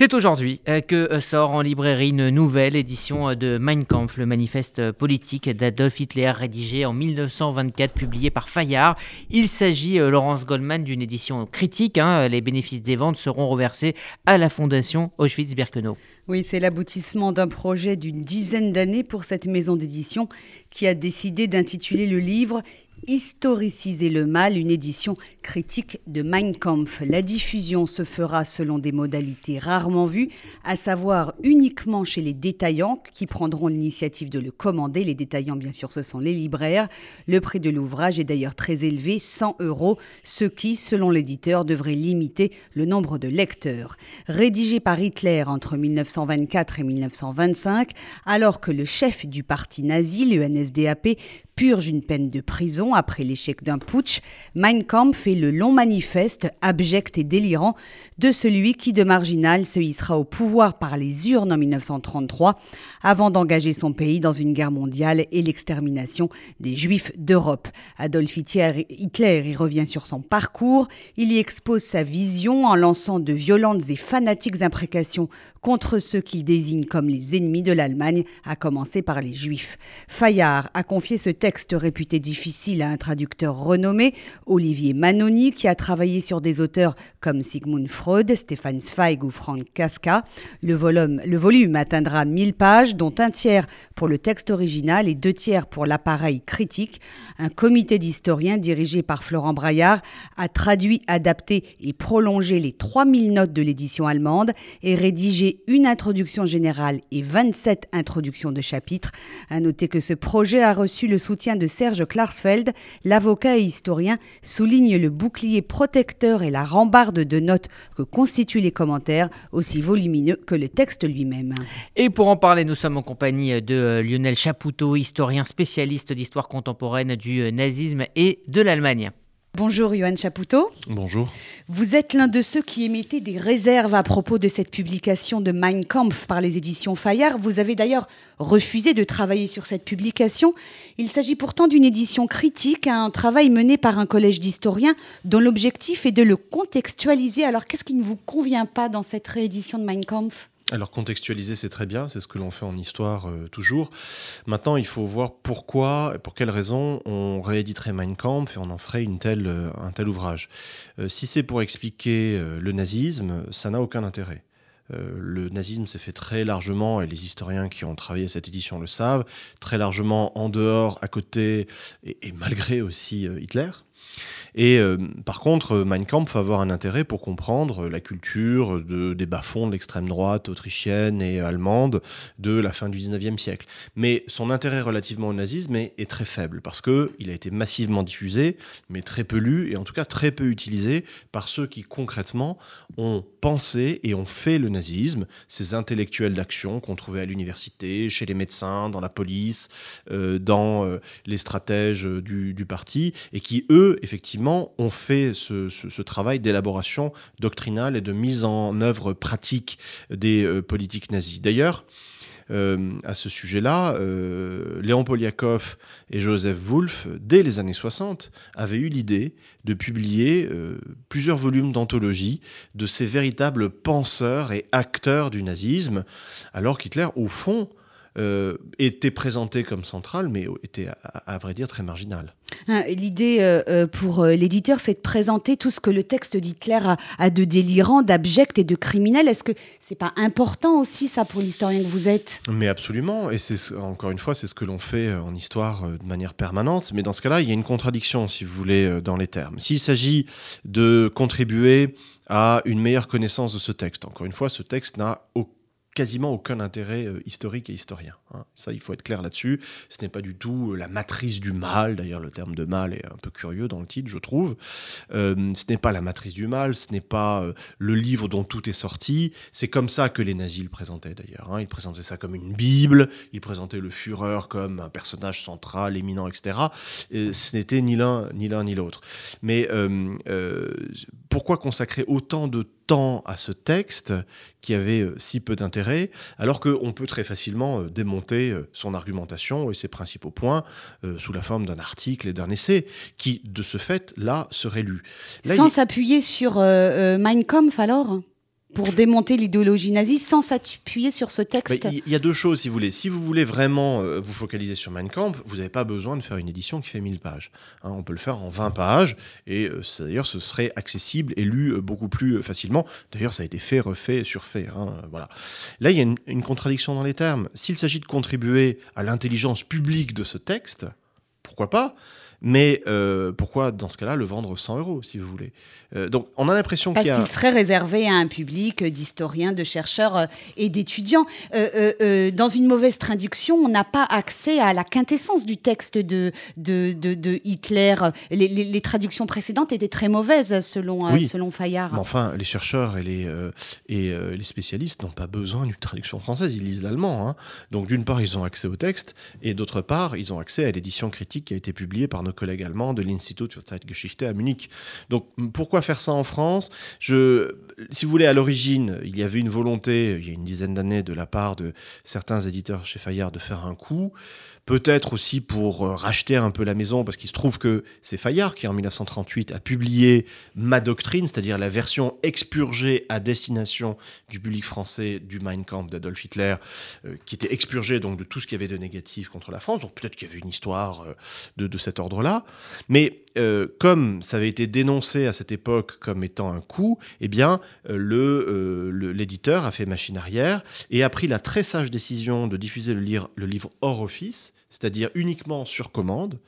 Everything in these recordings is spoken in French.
C'est aujourd'hui euh, que euh, sort en librairie une nouvelle édition euh, de Mein Kampf, le manifeste politique d'Adolf Hitler rédigé en 1924, publié par Fayard. Il s'agit, Laurence Goldman, d'une édition critique. Hein. Les bénéfices des ventes seront reversés à la fondation Auschwitz-Birkenau. Oui, c'est l'aboutissement d'un projet d'une dizaine d'années pour cette maison d'édition qui a décidé d'intituler le livre Historiciser le mal, une édition critique de Mein Kampf. La diffusion se fera selon des modalités rarement vues, à savoir uniquement chez les détaillants qui prendront l'initiative de le commander. Les détaillants, bien sûr, ce sont les libraires. Le prix de l'ouvrage est d'ailleurs très élevé, 100 euros, ce qui, selon l'éditeur, devrait limiter le nombre de lecteurs. Rédigé par Hitler entre 1924 et 1925, alors que le chef du parti nazi, le NSDAP, purge une peine de prison après l'échec d'un putsch, Mein Kampf fait le long manifeste, abject et délirant, de celui qui, de marginal, se hissera au pouvoir par les urnes en 1933, avant d'engager son pays dans une guerre mondiale et l'extermination des Juifs d'Europe. Adolf Hitler y revient sur son parcours, il y expose sa vision en lançant de violentes et fanatiques imprécations contre ceux qu'il désigne comme les ennemis de l'Allemagne, à commencer par les Juifs. Fayard a confié ce texte réputé difficile à un traducteur renommé, Olivier Manoni, qui a travaillé sur des auteurs comme Sigmund Freud, Stefan Zweig ou Frank Casca. Le volume, le volume atteindra 1000 pages, dont un tiers pour le texte original et deux tiers pour l'appareil critique. Un comité d'historiens dirigé par Florent Braillard a traduit, adapté et prolongé les 3000 notes de l'édition allemande et rédigé une introduction générale et 27 introductions de chapitres. À noter que ce projet a reçu le soutien de Serge Klarsfeld, l'avocat et historien, souligne le bouclier protecteur et la rambarde de notes que constituent les commentaires, aussi volumineux que le texte lui-même. Et pour en parler, nous sommes en compagnie de euh, Lionel Chapoutot, historien spécialiste d'histoire contemporaine du euh, nazisme et de l'Allemagne. Bonjour Johan Chapoutot. Bonjour. Vous êtes l'un de ceux qui émettaient des réserves à propos de cette publication de Mein Kampf par les éditions Fayard. Vous avez d'ailleurs refusé de travailler sur cette publication. Il s'agit pourtant d'une édition critique, un travail mené par un collège d'historiens dont l'objectif est de le contextualiser. Alors qu'est-ce qui ne vous convient pas dans cette réédition de Mein Kampf? Alors contextualiser, c'est très bien, c'est ce que l'on fait en histoire euh, toujours. Maintenant, il faut voir pourquoi, pour quelles raisons on rééditerait Mein Kampf et on en ferait euh, un tel ouvrage. Euh, si c'est pour expliquer le nazisme, ça n'a aucun intérêt. le nazisme s'est fait très largement, et les historiens qui ont travaillé à cette édition le savent, très largement en dehors, à côté, et malgré aussi Hitler. Et euh, par contre, Mein Kampf va avoir un intérêt pour comprendre la culture de, des bas-fonds de l'extrême droite autrichienne et allemande de la fin du 19e siècle. Mais son intérêt relativement au nazisme est, très faible parce qu'il a été massivement diffusé, mais très peu lu et en tout cas très peu utilisé par ceux qui concrètement ont pensé et ont fait le nazisme, ces intellectuels d'action qu'on trouvait à l'université, chez les médecins, dans la police, euh, dans euh, les stratèges du parti, et qui, eux, effectivement, ont fait ce, travail d'élaboration doctrinale et de mise en œuvre pratique des euh, politiques nazies. D'ailleurs, euh, à ce sujet-là, euh, Léon Poliakov et Joseph Wolff, dès les années 60, avaient eu l'idée de publier plusieurs volumes d'anthologie de ces véritables penseurs et acteurs du nazisme, alors qu'Hitler, au fond, euh, était présenté comme central, mais était, à, vrai dire, très marginal. Hein, l'idée euh, euh, pour l'éditeur, c'est de présenter tout ce que le texte d'Hitler a, de délirant, d'abject et de criminel. Est-ce que c'est pas important aussi, ça, pour l'historien que vous êtes? Mais absolument. Et c'est encore une fois, c'est ce que l'on fait en histoire de manière permanente. Mais dans ce cas-là, il y a une contradiction, si vous voulez, dans les termes. S'il s'agit de contribuer à une meilleure connaissance de ce texte, encore une fois, ce texte n'a aucun quasiment aucun intérêt euh, historique et historien. Hein. Ça, il faut être clair là-dessus. Ce n'est pas du tout euh, la matrice du mal. D'ailleurs, le terme de mal est un peu curieux dans le titre, je trouve. Euh, ce n'est pas la matrice du mal. Ce n'est pas le livre dont tout est sorti. C'est comme ça que les nazis le présentaient d'ailleurs. Hein. Ils présentaient ça comme une Bible. Ils présentaient le Führer comme un personnage central, éminent, etc. Et ce n'était ni l'un ni l'un ni l'autre. Mais pourquoi consacrer autant de temps à ce texte qui avait euh, si peu d'intérêt, alors qu'on peut très facilement euh, démonter euh, son argumentation et ses principaux points sous la forme d'un article et d'un essai, qui, de ce fait, là, serait lu. Sans s'appuyer sur Mein Kampf, alors? Pour démonter l'idéologie nazie sans s'appuyer sur ce texte Il y a deux choses, si vous voulez. Si vous voulez vraiment euh, vous focaliser sur Mein Kampf, vous n'avez pas besoin de faire une édition qui fait 1000 pages. Hein. on peut le faire en 20 pages, et euh, d'ailleurs, ce serait accessible et lu euh, beaucoup plus facilement. D'ailleurs, ça a été fait, refait, surfait. Hein, voilà. Là, il y a une contradiction dans les termes. S'il s'agit de contribuer à l'intelligence publique de ce texte, pourquoi pas? Mais euh, pourquoi, dans ce cas-là, le vendre 100 euros, si vous voulez? Euh, Donc, on a l'impression qu'il a... qu'il serait réservé à un public d'historiens, de chercheurs euh, et d'étudiants. dans une mauvaise traduction, on n'a pas accès à la quintessence du texte de, de, de, Hitler. Les, traductions précédentes étaient très mauvaises, selon, selon Fayard. Mais enfin, les chercheurs et les, et, les spécialistes n'ont pas besoin d'une traduction française, ils lisent l'allemand. Hein. Donc, d'une part, ils ont accès au texte, et d'autre part, ils ont accès à l'édition critique qui a été publiée par nos collègues allemands de l'Institut für Zeitgeschichte à Munich. Donc pourquoi faire ça en France? Je, Si vous voulez, à l'origine, il y avait une volonté, il y a une dizaine d'années, de la part de certains éditeurs chez Fayard de faire un coup peut-être aussi pour euh, racheter un peu la maison, parce qu'il se trouve que c'est Fayard qui, en 1938, a publié Ma Doctrine, c'est-à-dire la version expurgée à destination du public français du Mein Kampf d'Adolf Hitler, euh, qui était expurgée donc de tout ce qu'il y avait de négatif contre la France. Donc peut-être qu'il y avait une histoire euh, de, cet ordre-là. Mais comme ça avait été dénoncé à cette époque comme étant un coup, eh bien, l'éditeur a fait machine arrière et a pris la très sage décision de diffuser le, livre hors office c'est-à-dire uniquement sur commande,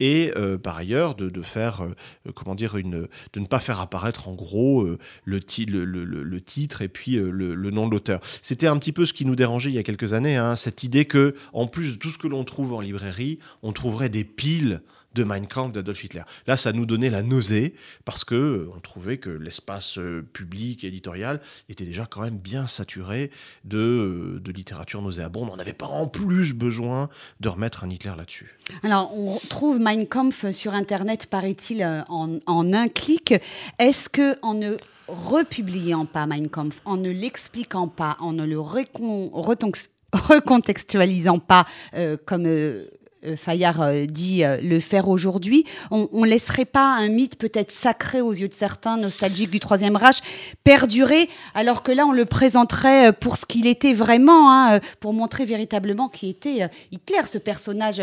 et euh, par ailleurs de, faire, euh, comment dire, une, de ne pas faire apparaître en gros euh, le, le, titre et puis le, nom de l'auteur. C'était un petit peu ce qui nous dérangeait il y a quelques années, hein, cette idée que, en plus de tout ce que l'on trouve en librairie, on trouverait des piles de Mein Kampf d'Adolf Hitler. Là, ça nous donnait la nausée parce que euh, on trouvait que l'espace euh, public et éditorial était déjà quand même bien saturé de, euh, de littérature nauséabonde. On n'avait pas en plus besoin de remettre un Hitler là-dessus. Alors, on trouve Mein Kampf sur Internet, paraît-il, en, un clic. Est-ce que en ne republiant pas Mein Kampf, en ne l'expliquant pas, en ne le recontextualisant pas comme Fayard euh, dit euh, le faire aujourd'hui, on, ne laisserait pas un mythe peut-être sacré aux yeux de certains, nostalgiques du Troisième Reich, perdurer, alors que là on le présenterait pour ce qu'il était vraiment, hein, pour montrer véritablement qui était Hitler, ce personnage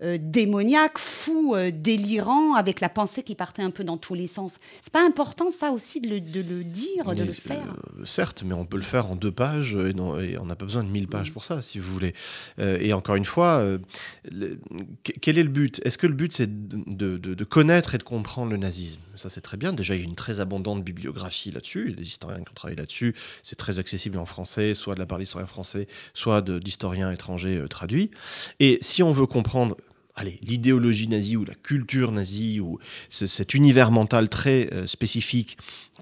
démoniaque, fou, délirant, avec la pensée qui partait un peu dans tous les sens. C'est pas important ça aussi de le, dire, de le faire? Certes, mais on peut le faire en deux pages et, et on n'a pas besoin de mille pages pour ça, si vous voulez. et encore une fois, quel est le but? Est-ce que le but, c'est de, connaître et de comprendre le nazisme? Ça, c'est très bien. Déjà, il y a une très abondante bibliographie là-dessus. Les historiens qui ont travaillé là-dessus, c'est très accessible en français, soit de la part d'historiens français, soit d'historiens étrangers euh, traduits. Et si on veut comprendre l'idéologie nazie ou la culture nazie ou cet univers mental très euh, spécifique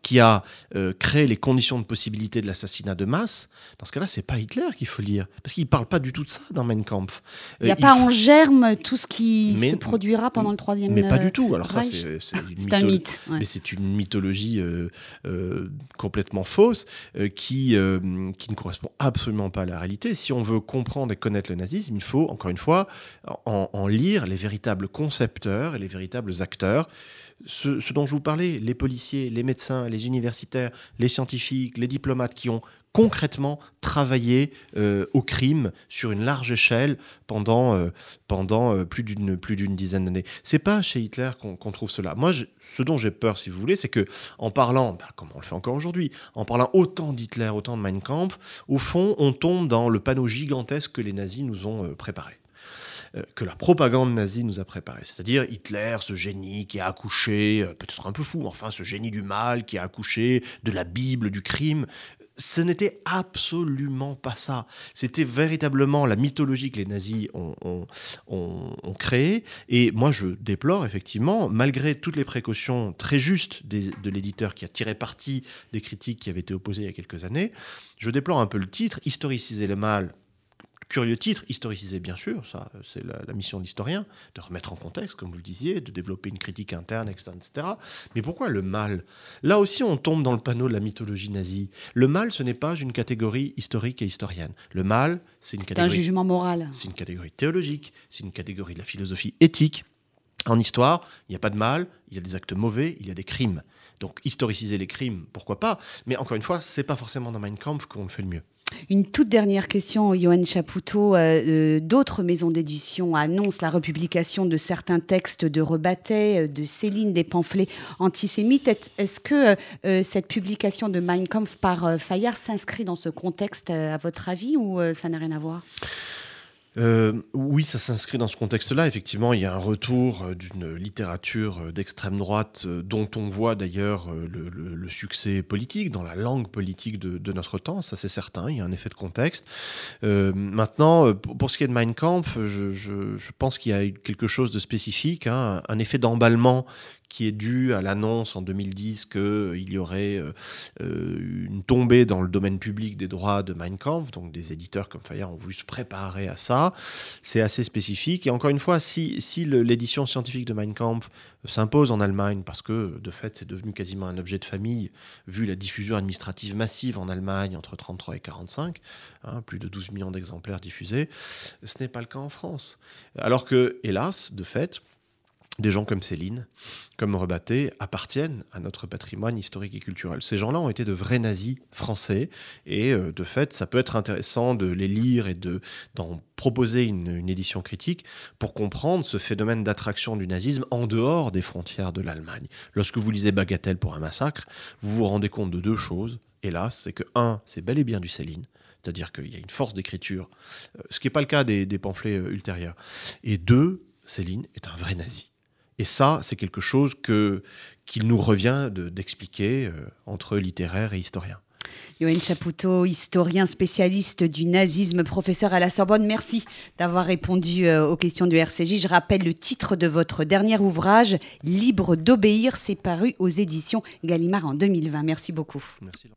qui a euh, créé les conditions de possibilité de l'assassinat de masse, dans ce cas-là, c'est pas Hitler qu'il faut lire, parce qu'il parle pas du tout de ça dans Mein Kampf. Il n'y a euh, pas en germe tout ce qui se produira pendant le troisième. Mais pas du tout. Alors ça, c'est un mythe. Mais c'est une mythologie complètement fausse qui qui ne correspond absolument pas à la réalité. Si on veut comprendre et connaître le nazisme, il faut encore une fois en, en lire les véritables concepteurs et les véritables acteurs. Ce, dont je vous parlais, les policiers, les médecins, les universitaires, les scientifiques, les diplomates qui ont concrètement travaillé euh, au crime sur une large échelle pendant, euh, pendant euh, plus d'une plus d'une dizaine d'années. C'est pas chez Hitler qu'on trouve cela. Moi, ce dont j'ai peur, si vous voulez, c'est que en parlant, bah, comme on le fait encore aujourd'hui, en parlant autant d'Hitler, autant de Mein Kampf, au fond, on tombe dans le panneau gigantesque que les nazis nous ont préparé. Euh, que la propagande nazie nous a préparé. C'est-à-dire Hitler, ce génie qui a accouché, euh, peut-être un peu fou, enfin ce génie du mal qui a accouché de la Bible, du crime. Ce n'était absolument pas ça. C'était véritablement la mythologie que les nazis ont, ont, créée. Et moi, je déplore effectivement, malgré toutes les précautions très justes de l'éditeur qui a tiré parti des critiques qui avaient été opposées il y a quelques années, je déplore un peu le titre, Historiciser le mal, Curieux titre, historiciser bien sûr, ça c'est la, mission de l'historien, de remettre en contexte, comme vous le disiez, de développer une critique interne, externe, etc. Mais pourquoi le mal? Là aussi on tombe dans le panneau de la mythologie nazie. Le mal ce n'est pas une catégorie historique et historienne. Le mal c'est une catégorie... un jugement moral. C'est une catégorie théologique, c'est une catégorie de la philosophie éthique. En histoire, il n'y a pas de mal, il y a des actes mauvais, il y a des crimes. Donc historiciser les crimes, pourquoi pas? Mais encore une fois, c'est pas forcément dans Mein Kampf qu'on le fait le mieux. Une toute dernière question, Johan Chapoutot. Euh, euh, d'autres maisons d'édition annoncent la republication de certains textes de Rebattet, euh, de Céline, des pamphlets antisémites. Est-ce que cette publication de Mein Kampf par Fayard s'inscrit dans ce contexte, à votre avis, ou ça n'a rien à voir? Euh, oui, ça s'inscrit dans ce contexte-là. Effectivement, il y a un retour euh, d'une littérature euh, d'extrême droite dont on voit d'ailleurs le, succès politique, dans la langue politique de, notre temps, ça c'est certain, il y a un effet de contexte. maintenant, pour, ce qui est de Mein Kampf, je, pense qu'il y a quelque chose de spécifique, hein, un effet d'emballement qui est dû à l'annonce en 2010 qu'il euh, y aurait euh, euh, une tombée dans le domaine public des droits de Mein Kampf. Donc des éditeurs comme Fayard ont voulu se préparer à ça. C'est assez spécifique. Et encore une fois, si, si l'édition scientifique de Mein Kampf s'impose en Allemagne, parce que de fait c'est devenu quasiment un objet de famille, vu la diffusion administrative massive en Allemagne entre 33 et 45, hein, plus de 12 millions d'exemplaires diffusés, ce n'est pas le cas en France. Alors que, hélas, de fait, des gens comme Céline, comme Rebatté, appartiennent à notre patrimoine historique et culturel. Ces gens-là ont été de vrais nazis français, et euh, de fait, ça peut être intéressant de les lire et d'en proposer une, édition critique pour comprendre ce phénomène d'attraction du nazisme en dehors des frontières de l'Allemagne. Lorsque vous lisez Bagatelle pour un massacre, vous vous rendez compte de deux choses, hélas, c'est que, un, c'est bel et bien du Céline, c'est-à-dire qu'il y a une force d'écriture, euh, ce qui n'est pas le cas des, des pamphlets euh, ultérieurs, et deux, Céline est un vrai nazi. Et ça, c'est quelque chose que, qu'il nous revient d'expliquer euh, entre littéraires et historiens. Yoann Chapoutot, historien spécialiste du nazisme, professeur à la Sorbonne, merci d'avoir répondu euh, aux questions du RCJ. Je rappelle le titre de votre dernier ouvrage, Libre d'obéir, c'est paru aux éditions Gallimard en 2020. Merci beaucoup. Merci.